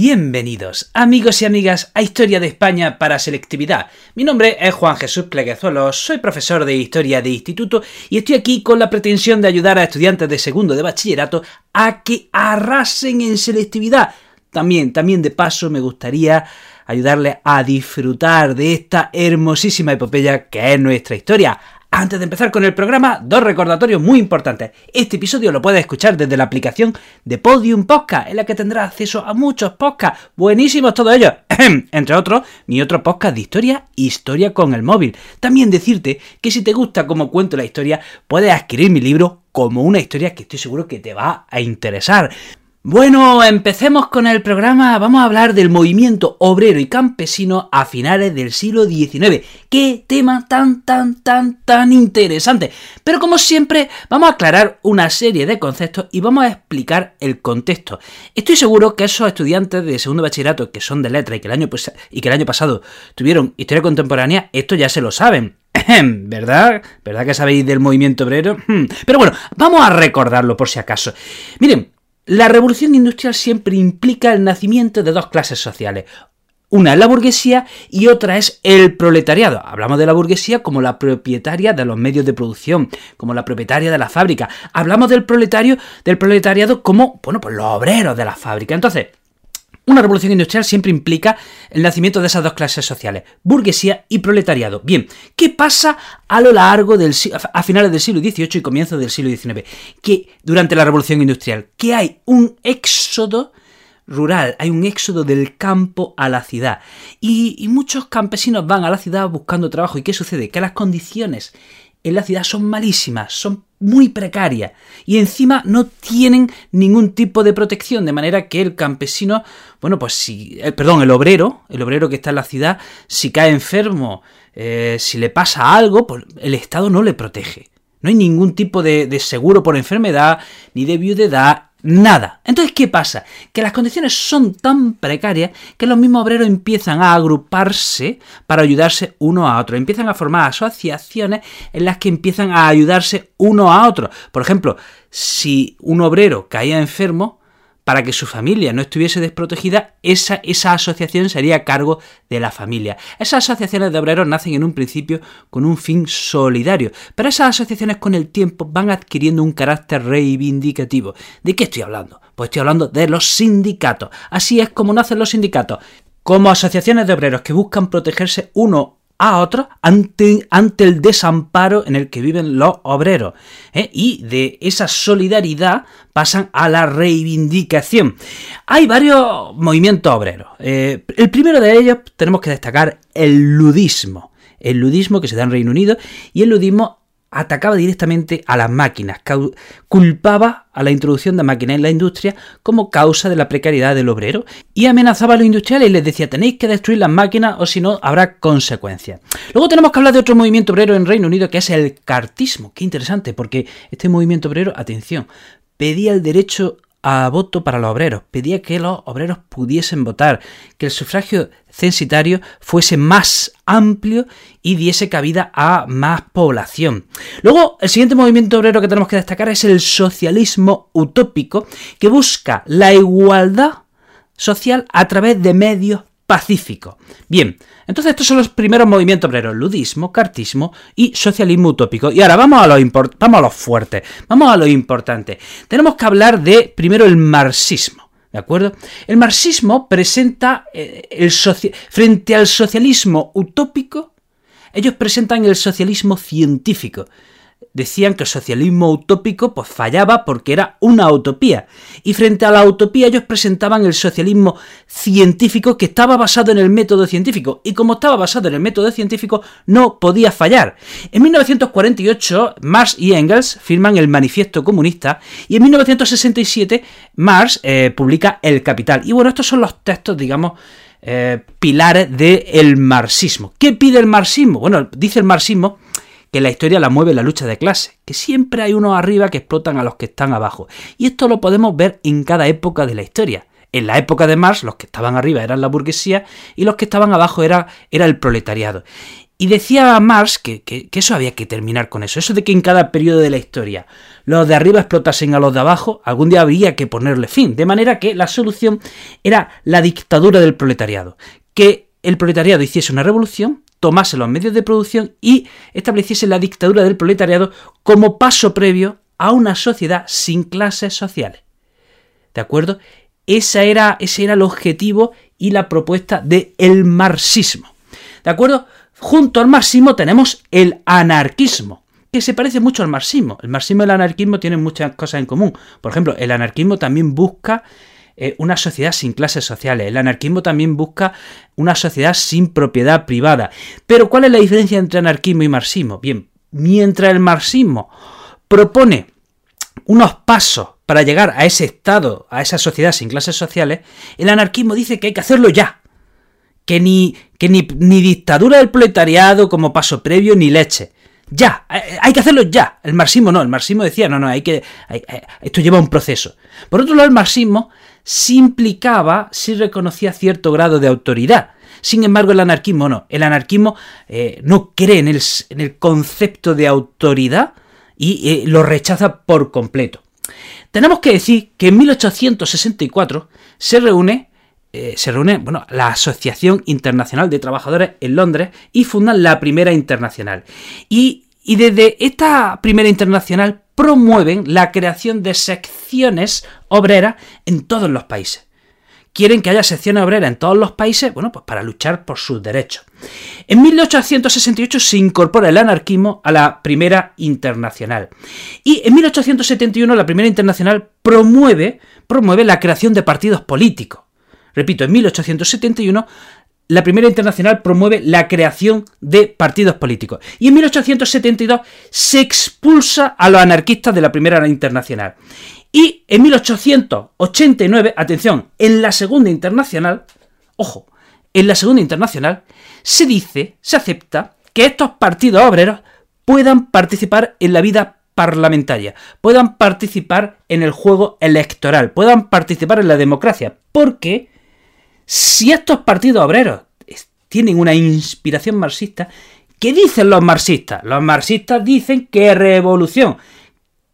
Bienvenidos, amigos y amigas, a Historia de España para Selectividad. Mi nombre es Juan Jesús Pleguezuelos, soy profesor de Historia de Instituto y estoy aquí con la pretensión de ayudar a estudiantes de segundo de bachillerato a que arrasen en selectividad. También, también de paso me gustaría ayudarles a disfrutar de esta hermosísima epopeya que es nuestra historia. Antes de empezar con el programa, dos recordatorios muy importantes. Este episodio lo puedes escuchar desde la aplicación de Podium Podcast, en la que tendrás acceso a muchos podcasts, buenísimos todos ellos. Entre otros, mi otro podcast de historia, Historia con el móvil. También decirte que si te gusta cómo cuento la historia, puedes adquirir mi libro como una historia que estoy seguro que te va a interesar. Bueno, empecemos con el programa. Vamos a hablar del movimiento obrero y campesino a finales del siglo XIX. ¡Qué tema tan, tan, tan, tan interesante! Pero como siempre, vamos a aclarar una serie de conceptos y vamos a explicar el contexto. Estoy seguro que esos estudiantes de segundo bachillerato que son de letra y que el año, y que el año pasado tuvieron historia contemporánea, esto ya se lo saben. ¿Verdad? ¿Verdad que sabéis del movimiento obrero? Pero bueno, vamos a recordarlo por si acaso. Miren, la revolución industrial siempre implica el nacimiento de dos clases sociales. Una es la burguesía y otra es el proletariado. Hablamos de la burguesía como la propietaria de los medios de producción, como la propietaria de la fábrica. Hablamos del proletario, del proletariado como, bueno, pues los obreros de la fábrica. Entonces, una revolución industrial siempre implica el nacimiento de esas dos clases sociales, burguesía y proletariado. Bien, ¿qué pasa a lo largo del a finales del siglo XVIII y comienzos del siglo XIX? Que durante la revolución industrial, que hay un éxodo rural, hay un éxodo del campo a la ciudad. Y, y muchos campesinos van a la ciudad buscando trabajo. ¿Y qué sucede? Que las condiciones en la ciudad son malísimas, son muy precarias y encima no tienen ningún tipo de protección, de manera que el campesino, bueno, pues si, eh, perdón, el obrero, el obrero que está en la ciudad, si cae enfermo, eh, si le pasa algo, pues el Estado no le protege. No hay ningún tipo de, de seguro por enfermedad, ni de viudedad, nada. Entonces, ¿qué pasa? Que las condiciones son tan precarias que los mismos obreros empiezan a agruparse para ayudarse uno a otro. Empiezan a formar asociaciones en las que empiezan a ayudarse uno a otro. Por ejemplo, si un obrero caía enfermo, para que su familia no estuviese desprotegida, esa, esa asociación sería a cargo de la familia. Esas asociaciones de obreros nacen en un principio con un fin solidario, pero esas asociaciones con el tiempo van adquiriendo un carácter reivindicativo. ¿De qué estoy hablando? Pues estoy hablando de los sindicatos. Así es como nacen los sindicatos como asociaciones de obreros que buscan protegerse uno a otros ante, ante, el desamparo en el que viven los obreros. ¿eh? Y de esa solidaridad pasan a la reivindicación. Hay varios movimientos obreros. Eh, el primero de ellos tenemos que destacar el ludismo. El ludismo que se da en Reino Unido y el ludismo atacaba directamente a las máquinas, culpaba a la introducción de máquinas en la industria como causa de la precariedad del obrero y amenazaba a los industriales y les decía tenéis que destruir las máquinas o si no habrá consecuencias. Luego tenemos que hablar de otro movimiento obrero en Reino Unido que es el cartismo. Qué interesante porque este movimiento obrero, atención, pedía el derecho a voto para los obreros, pedía que los obreros pudiesen votar, que el sufragio censitario fuese más amplio y diese cabida a más población. Luego, el siguiente movimiento obrero que tenemos que destacar es el socialismo utópico, que busca la igualdad social a través de medios pacíficos. Bien, entonces estos son los primeros movimientos obreros, ludismo, cartismo y socialismo utópico. Y ahora vamos a lo, vamos fuerte, vamos a lo importante. Tenemos que hablar de primero el marxismo. ¿De acuerdo? El marxismo presenta eh, el frente al socialismo utópico, ellos presentan el socialismo científico decían que el socialismo utópico pues fallaba porque era una utopía. Y frente a la utopía ellos presentaban el socialismo científico que estaba basado en el método científico. Y como estaba basado en el método científico, no podía fallar. En 1948, Marx y Engels firman el Manifiesto Comunista y en 1967 Marx eh, publica El Capital. Y bueno, estos son los textos, digamos, eh, pilares del marxismo. ¿Qué pide el marxismo? Bueno, dice el marxismo que la historia la mueve la lucha de clase, que siempre hay unos arriba que explotan a los que están abajo. Y esto lo podemos ver en cada época de la historia. En la época de Marx, los que estaban arriba eran la burguesía y los que estaban abajo era, era el proletariado. Y decía Marx que, que, eso había que terminar con eso. Eso de que en cada periodo de la historia los de arriba explotasen a los de abajo, algún día habría que ponerle fin. De manera que la solución era la dictadura del proletariado. Que el proletariado hiciese una revolución, tomase los medios de producción y estableciese la dictadura del proletariado como paso previo a una sociedad sin clases sociales. ¿De acuerdo? Esa era, ese era el objetivo y la propuesta del el marxismo. ¿De acuerdo? Junto al marxismo tenemos el anarquismo, que se parece mucho al marxismo. El marxismo y el anarquismo tienen muchas cosas en común. Por ejemplo, el anarquismo también busca eh, una sociedad sin clases sociales. El anarquismo también busca una sociedad sin propiedad privada. Pero ¿cuál es la diferencia entre anarquismo y marxismo? Bien, mientras el marxismo propone unos pasos para llegar a ese estado, a esa sociedad sin clases sociales, el anarquismo dice que hay que hacerlo ya que ni, que ni, dictadura del proletariado como paso previo, ni leche. Ya, eh, hay que hacerlo ya. El marxismo no, el marxismo decía, no, no, hay que. esto lleva un proceso. Por otro lado, el marxismo sí implicaba, sí reconocía cierto grado de autoridad. Sin embargo, el anarquismo no. El anarquismo eh, no cree en el, en el, concepto de autoridad y eh, lo rechaza por completo. Tenemos que decir que en 1864 se reúne eh, se reúne bueno, la Asociación Internacional de Trabajadores en Londres y fundan la primera internacional. Y, y desde esta primera internacional promueven la creación de secciones obreras en todos los países. Quieren que haya secciones obreras en todos los países, bueno, pues para luchar por sus derechos. En 1868 se incorpora el anarquismo a la primera internacional. Y en 1871 la primera internacional promueve, promueve la creación de partidos políticos. Repito, en 1871 la primera internacional promueve la creación de partidos políticos. Y en 1872 se expulsa a los anarquistas de la primera internacional. Y en 1889, atención, en la segunda internacional, ojo, en la segunda internacional se dice, se acepta que estos partidos obreros puedan participar en la vida parlamentaria, puedan participar en el juego electoral, puedan participar en la democracia, porque si estos partidos obreros tienen una inspiración marxista, ¿qué dicen los marxistas? Los marxistas dicen que revolución.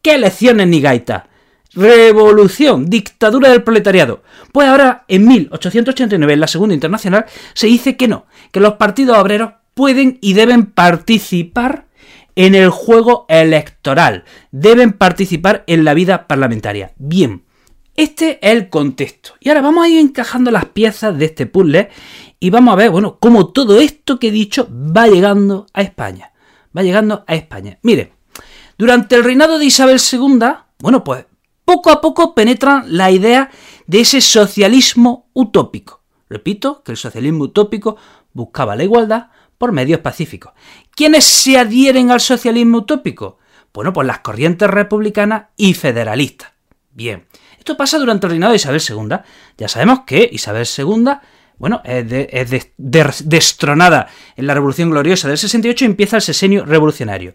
¿Qué elecciones ni gaita? Revolución, dictadura del proletariado. Pues ahora, en 1889, en la Segunda Internacional, se dice que no, que los partidos obreros pueden y deben participar en el juego electoral, deben participar en la vida parlamentaria. Bien, este es el contexto. Y ahora vamos a ir encajando las piezas de este puzzle y vamos a ver, bueno, cómo todo esto que he dicho va llegando a España. Va llegando a España. Mire, durante el reinado de Isabel II, bueno, pues poco a poco penetran la idea de ese socialismo utópico. Repito que el socialismo utópico buscaba la igualdad por medios pacíficos. ¿Quiénes se adhieren al socialismo utópico? Bueno, pues las corrientes republicanas y federalistas. Bien, esto pasa durante el reinado de Isabel II. Ya sabemos que Isabel II, bueno, es, destronada en la Revolución Gloriosa del 68 y empieza el sesenio revolucionario.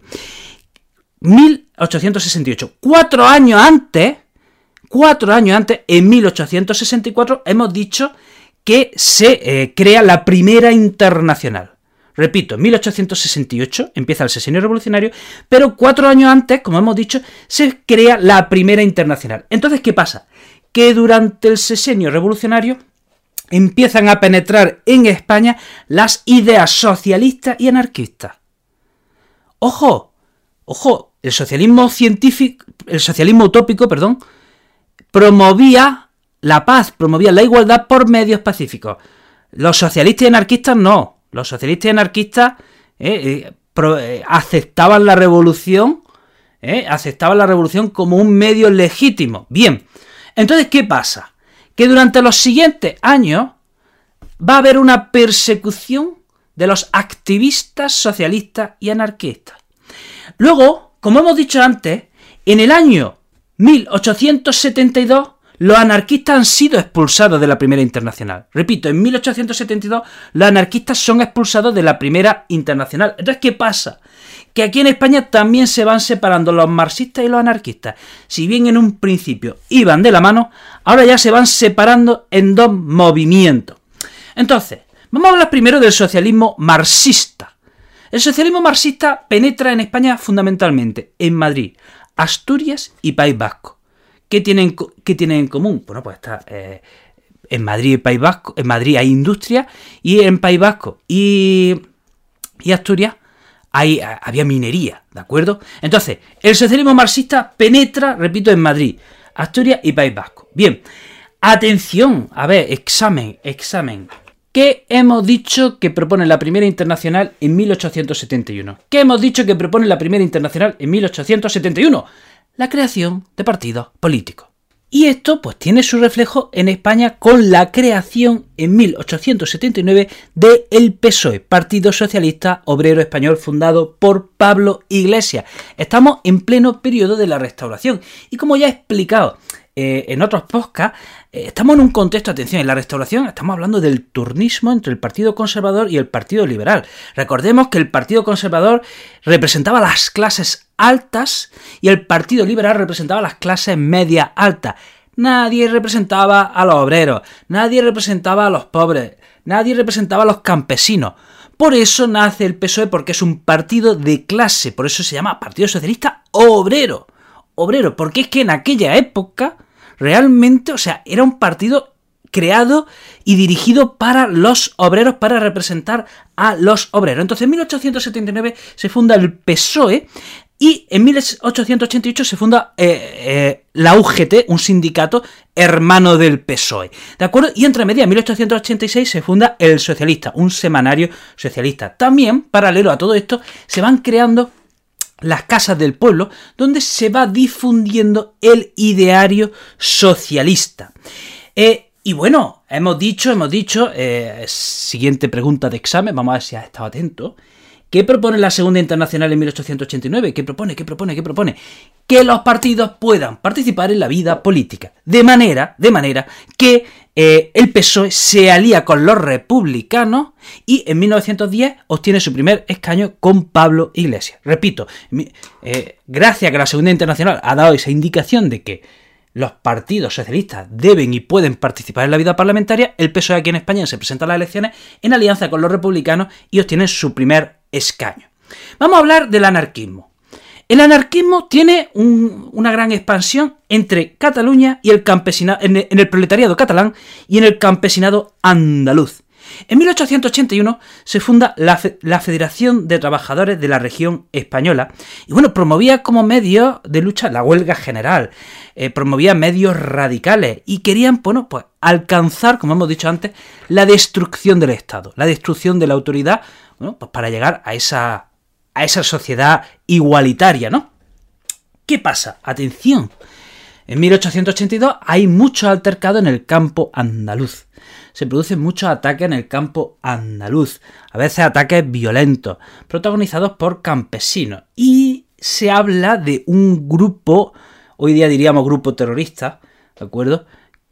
1868. Cuatro años antes, cuatro años antes, en 1864, hemos dicho que se eh, crea la primera internacional. Repito, en 1868 empieza el sesenio revolucionario, pero cuatro años antes, como hemos dicho, se crea la primera internacional. Entonces, ¿qué pasa? Que durante el sesenio revolucionario empiezan a penetrar en España las ideas socialistas y anarquistas. Ojo, ojo, el socialismo científico, el socialismo utópico, perdón, promovía la paz, promovía la igualdad por medios pacíficos. Los socialistas y anarquistas no. Los socialistas y anarquistas eh, eh, eh, aceptaban la revolución, aceptaban la revolución como un medio legítimo. Bien, entonces, ¿qué pasa? Que durante los siguientes años va a haber una persecución de los activistas socialistas y anarquistas. Luego, como hemos dicho antes, en el año 1872, los anarquistas han sido expulsados de la Primera Internacional. Repito, en 1872 los anarquistas son expulsados de la Primera Internacional. Entonces, ¿qué pasa? Que aquí en España también se van separando los marxistas y los anarquistas. Si bien en un principio iban de la mano, ahora ya se van separando en dos movimientos. Entonces, vamos a hablar primero del socialismo marxista. El socialismo marxista penetra en España fundamentalmente en Madrid, Asturias y País Vasco. ¿Qué tienen, tienen en común? Bueno, pues está eh, en Madrid y País Vasco, en Madrid hay industria y en País Vasco y, y Asturias hay, había minería, ¿de acuerdo? Entonces, el socialismo marxista penetra, repito, en Madrid, Asturias y País Vasco. Bien, atención, a ver, examen, examen. ¿Qué hemos dicho que propone la Primera Internacional en 1871? ¿Qué hemos dicho que propone la Primera Internacional en 1871? La creación de partidos políticos. Y esto pues tiene su reflejo en España con la creación en 1879 de el PSOE, Partido Socialista Obrero Español fundado por Pablo Iglesias. Estamos en pleno periodo de la restauración y como ya he explicado eh, en otros podcasts, eh, estamos en un contexto, atención, en la restauración estamos hablando del turnismo entre el Partido Conservador y el Partido Liberal. Recordemos que el Partido Conservador representaba las clases altas y el Partido Liberal representaba las clases media altas. Nadie representaba a los obreros, nadie representaba a los pobres, nadie representaba a los campesinos. Por eso nace el PSOE porque es un partido de clase, por eso se llama Partido Socialista Obrero. Obrero, porque es que en aquella época realmente, o sea, era un partido creado y dirigido para los obreros, para representar a los obreros. Entonces, en 1879 se funda el PSOE y en 1888 se funda eh, eh, la UGT, un sindicato hermano del PSOE. ¿De acuerdo? Y entre media, en 1886 se funda El Socialista, un semanario socialista. También, paralelo a todo esto, se van creando las casas del pueblo, donde se va difundiendo el ideario socialista. Eh, y bueno, hemos dicho, hemos dicho, siguiente pregunta de examen, vamos a ver si has estado atento. ¿Qué propone la Segunda Internacional en 1889? ¿Qué propone? ¿Qué propone? ¿Qué propone? Que los partidos puedan participar en la vida política. De manera, de manera que eh, el PSOE se alía con los republicanos y en 1910 obtiene su primer escaño con Pablo Iglesias. Repito, eh, gracias a que la Segunda Internacional ha dado esa indicación de que los partidos socialistas deben y pueden participar en la vida parlamentaria, el PSOE aquí en España se presenta a las elecciones en alianza con los republicanos y obtiene su primer escaño. Vamos a hablar del anarquismo. El anarquismo tiene una gran expansión entre Cataluña y el campesinado, en el proletariado catalán y en el campesinado andaluz. En 1881 se funda la, Federación de Trabajadores de la Región Española y bueno, promovía como medio de lucha la huelga general, eh, promovía medios radicales y querían, bueno, pues alcanzar, como hemos dicho antes, la destrucción del Estado, la destrucción de la autoridad, pues para llegar a esa, a esa sociedad igualitaria, ¿no? ¿Qué pasa? Atención. En 1882 hay mucho altercado en el campo andaluz se producen muchos ataques en el campo andaluz, a veces ataques violentos, protagonizados por campesinos. Y se habla de un grupo, hoy día diríamos grupo terrorista, ¿de acuerdo?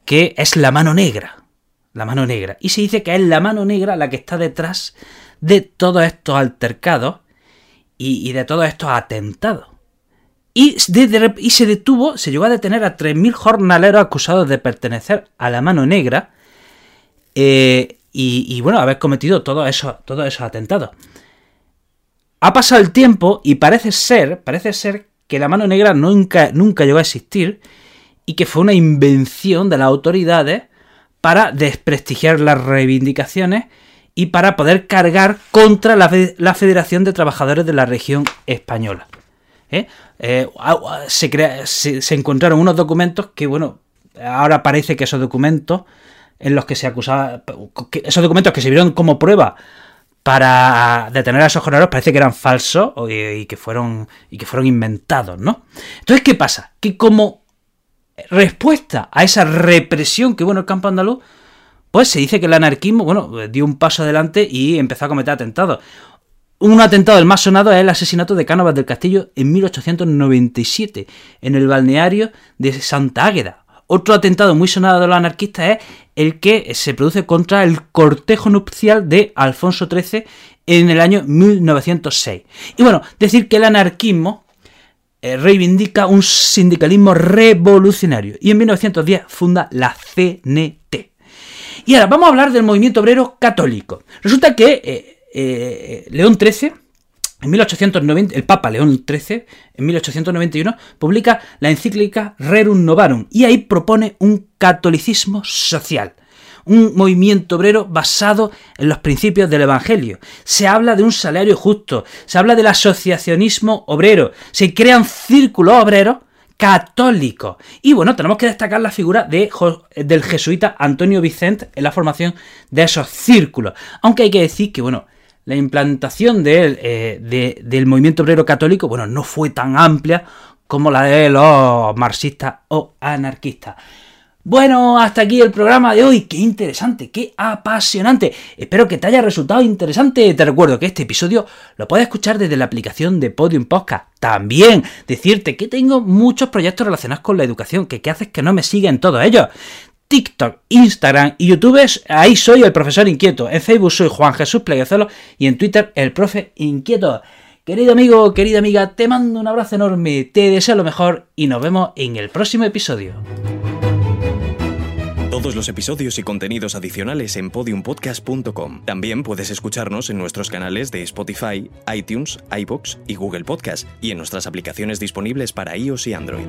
Que es la mano negra. La mano negra. Y se dice que es la mano negra la que está detrás de todos estos altercados y, de todos estos atentados. Y, y, se detuvo, se llegó a detener a 3.000 jornaleros acusados de pertenecer a la mano negra eh, y, bueno, haber cometido todos esos, atentados. Ha pasado el tiempo y parece ser, parece ser que la mano negra nunca, llegó a existir y que fue una invención de las autoridades para desprestigiar las reivindicaciones y para poder cargar contra la, Federación de Trabajadores de la Región Española. ¿Eh? Eh, se, encontraron unos documentos que, bueno, ahora parece que esos documentos en los que se acusaba. esos documentos que se vieron como prueba para detener a esos jornaleros parece que eran falsos y, que fueron, y que fueron inventados, ¿no? Entonces, ¿qué pasa? Que como respuesta a esa represión que hubo en el campo andaluz, pues se dice que el anarquismo, bueno, dio un paso adelante y empezó a cometer atentados. Un atentado, el más sonado, es el asesinato de Cánovas del Castillo en 1897, en el balneario de Santa Águeda otro atentado muy sonado de los anarquistas es el que se produce contra el cortejo nupcial de Alfonso XIII en el año 1906. Y bueno, decir que el anarquismo eh, reivindica un sindicalismo revolucionario y en 1910 funda la CNT. Y ahora vamos a hablar del movimiento obrero católico. Resulta que eh, eh, León XIII en 1890, el Papa León XIII, en 1891, publica la encíclica Rerum Novarum y ahí propone un catolicismo social, un movimiento obrero basado en los principios del Evangelio. Se habla de un salario justo, se habla del asociacionismo obrero, se crean círculos obreros católicos. Y bueno, tenemos que destacar la figura de, del jesuita Antonio Vicente en la formación de esos círculos. Aunque hay que decir que, bueno, la implantación eh, del movimiento obrero católico, bueno, no fue tan amplia como la de los marxistas o anarquistas. Bueno, hasta aquí el programa de hoy. Qué interesante, qué apasionante. Espero que te haya resultado interesante. Te recuerdo que este episodio lo puedes escuchar desde la aplicación de Podium Podcast. También decirte que tengo muchos proyectos relacionados con la educación, que qué haces que no me siguen todos ellos. TikTok, Instagram y YouTube, ahí soy el profesor inquieto. En Facebook soy Juan Jesús Pleguezolo y en Twitter el profe inquieto. Querido amigo, querida amiga, te mando un abrazo enorme, te deseo lo mejor y nos vemos en el próximo episodio. Todos los episodios y contenidos adicionales en podiumpodcast.com. También puedes escucharnos en nuestros canales de Spotify, iTunes, iBox y Google Podcast y en nuestras aplicaciones disponibles para iOS y Android.